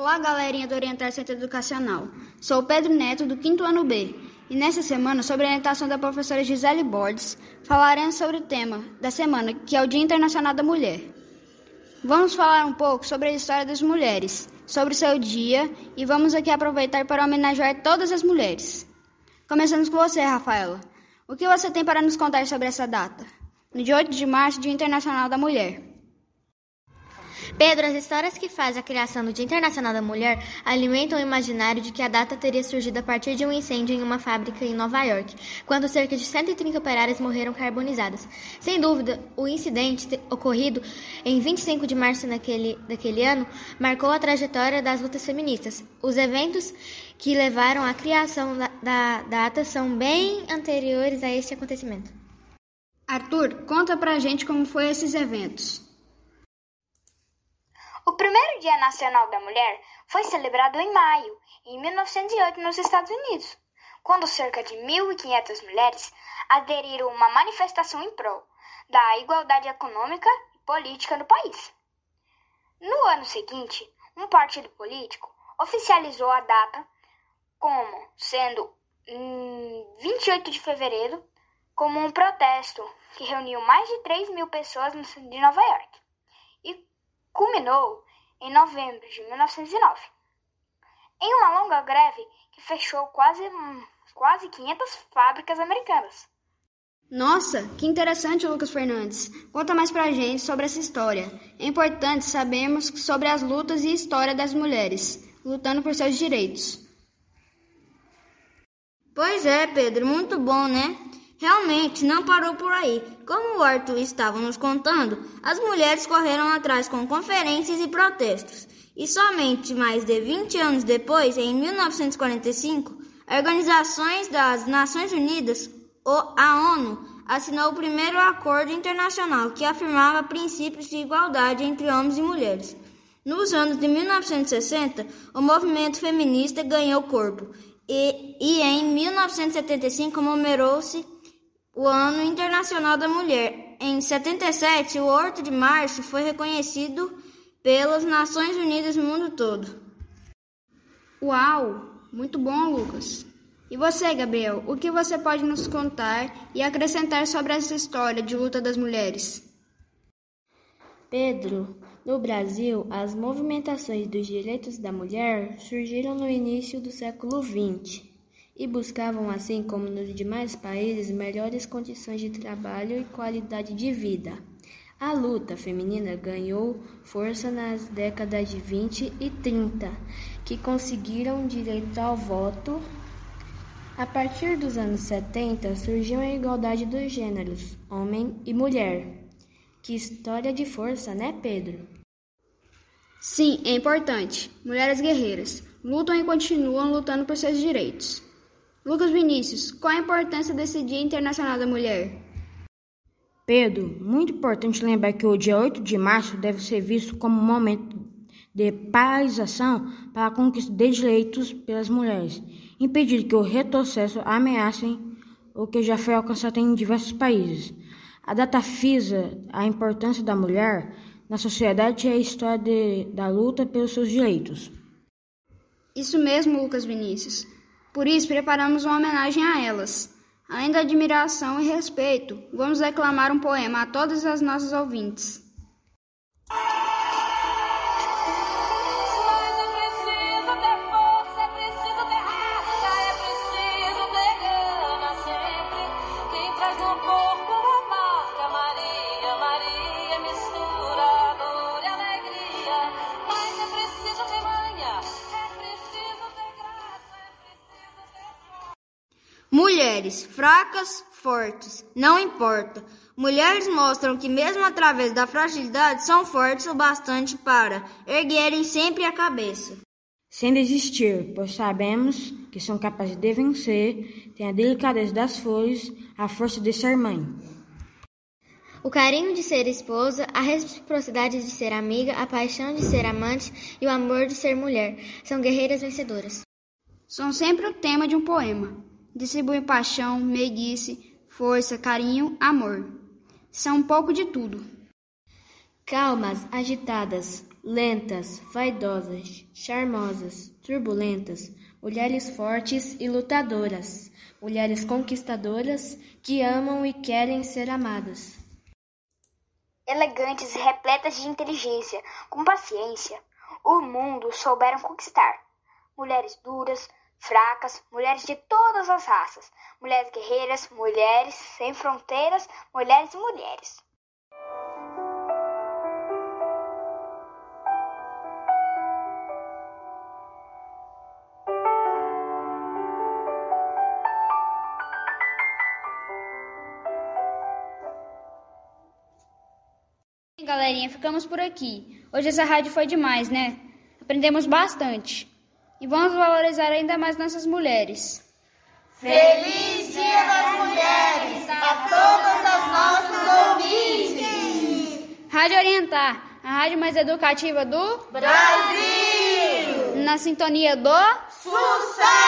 Olá, galerinha do Orientar Centro Educacional. Sou Pedro Neto, do 5 ano B, e nesta semana, sobre a orientação da professora Gisele Borges, falaremos sobre o tema da semana, que é o Dia Internacional da Mulher. Vamos falar um pouco sobre a história das mulheres, sobre o seu dia, e vamos aqui aproveitar para homenagear todas as mulheres. Começamos com você, Rafaela. O que você tem para nos contar sobre essa data? No dia 8 de março, Dia Internacional da Mulher. Pedro, as histórias que fazem a criação do Dia Internacional da Mulher alimentam o imaginário de que a data teria surgido a partir de um incêndio em uma fábrica em Nova York, quando cerca de 130 operárias morreram carbonizadas. Sem dúvida, o incidente ocorrido em 25 de março naquele, daquele ano marcou a trajetória das lutas feministas. Os eventos que levaram à criação da, da data são bem anteriores a este acontecimento. Arthur, conta pra gente como foi esses eventos. O Dia Nacional da Mulher foi celebrado em maio, em 1908, nos Estados Unidos, quando cerca de 1.500 mulheres aderiram a uma manifestação em prol da igualdade econômica e política no país. No ano seguinte, um partido político oficializou a data como sendo em 28 de fevereiro como um protesto que reuniu mais de 3 mil pessoas de Nova York culminou em novembro de 1909, em uma longa greve que fechou quase, quase 500 fábricas americanas. Nossa, que interessante, Lucas Fernandes. Conta mais pra gente sobre essa história. É importante sabermos sobre as lutas e história das mulheres, lutando por seus direitos. Pois é, Pedro, muito bom, né? Realmente não parou por aí. Como o Arthur estava nos contando, as mulheres correram atrás com conferências e protestos. E somente mais de 20 anos depois, em 1945, a Organizações das Nações Unidas, a ONU, assinou o primeiro acordo internacional que afirmava princípios de igualdade entre homens e mulheres. Nos anos de 1960, o movimento feminista ganhou corpo e, e em 1975 comemorou-se o Ano Internacional da Mulher. Em 77, o 8 de março foi reconhecido pelas Nações Unidas no mundo todo. Uau! Muito bom, Lucas. E você, Gabriel, o que você pode nos contar e acrescentar sobre essa história de luta das mulheres? Pedro, no Brasil, as movimentações dos direitos da mulher surgiram no início do século XX e buscavam, assim como nos demais países, melhores condições de trabalho e qualidade de vida. A luta feminina ganhou força nas décadas de 20 e 30, que conseguiram direito ao voto. A partir dos anos 70 surgiu a igualdade dos gêneros, homem e mulher. Que história de força, né, Pedro? Sim, é importante. Mulheres guerreiras lutam e continuam lutando por seus direitos. Lucas Vinícius, qual a importância desse Dia Internacional da Mulher? Pedro, muito importante lembrar que o dia 8 de março deve ser visto como um momento de paralisação para a conquista de direitos pelas mulheres, impedir que o retrocesso ameacem o que já foi alcançado em diversos países. A data frisa a importância da mulher na sociedade e a história de, da luta pelos seus direitos. Isso mesmo, Lucas Vinícius. Por isso, preparamos uma homenagem a elas. Além da admiração e respeito, vamos declamar um poema a todas as nossas ouvintes. Mulheres fracas, fortes, não importa. Mulheres mostram que, mesmo através da fragilidade, são fortes o bastante para erguerem sempre a cabeça. Sem desistir, pois sabemos que são capazes de vencer, têm a delicadeza das flores, a força de ser mãe. O carinho de ser esposa, a reciprocidade de ser amiga, a paixão de ser amante e o amor de ser mulher são guerreiras vencedoras. São sempre o tema de um poema distribui paixão, meiguice, força, carinho, amor. São um pouco de tudo. Calmas, agitadas, lentas, vaidosas, charmosas, turbulentas, mulheres fortes e lutadoras, mulheres conquistadoras que amam e querem ser amadas. Elegantes e repletas de inteligência, com paciência, o mundo souberam conquistar. Mulheres duras, fracas, mulheres de todas as raças, mulheres guerreiras, mulheres sem fronteiras, mulheres e mulheres. Galerinha, ficamos por aqui. Hoje essa rádio foi demais, né? Aprendemos bastante. E vamos valorizar ainda mais nossas mulheres. Feliz Dia das Mulheres a todos os nossos ouvintes! Rádio Orientar, a rádio mais educativa do Brasil! Na sintonia do Sucesso!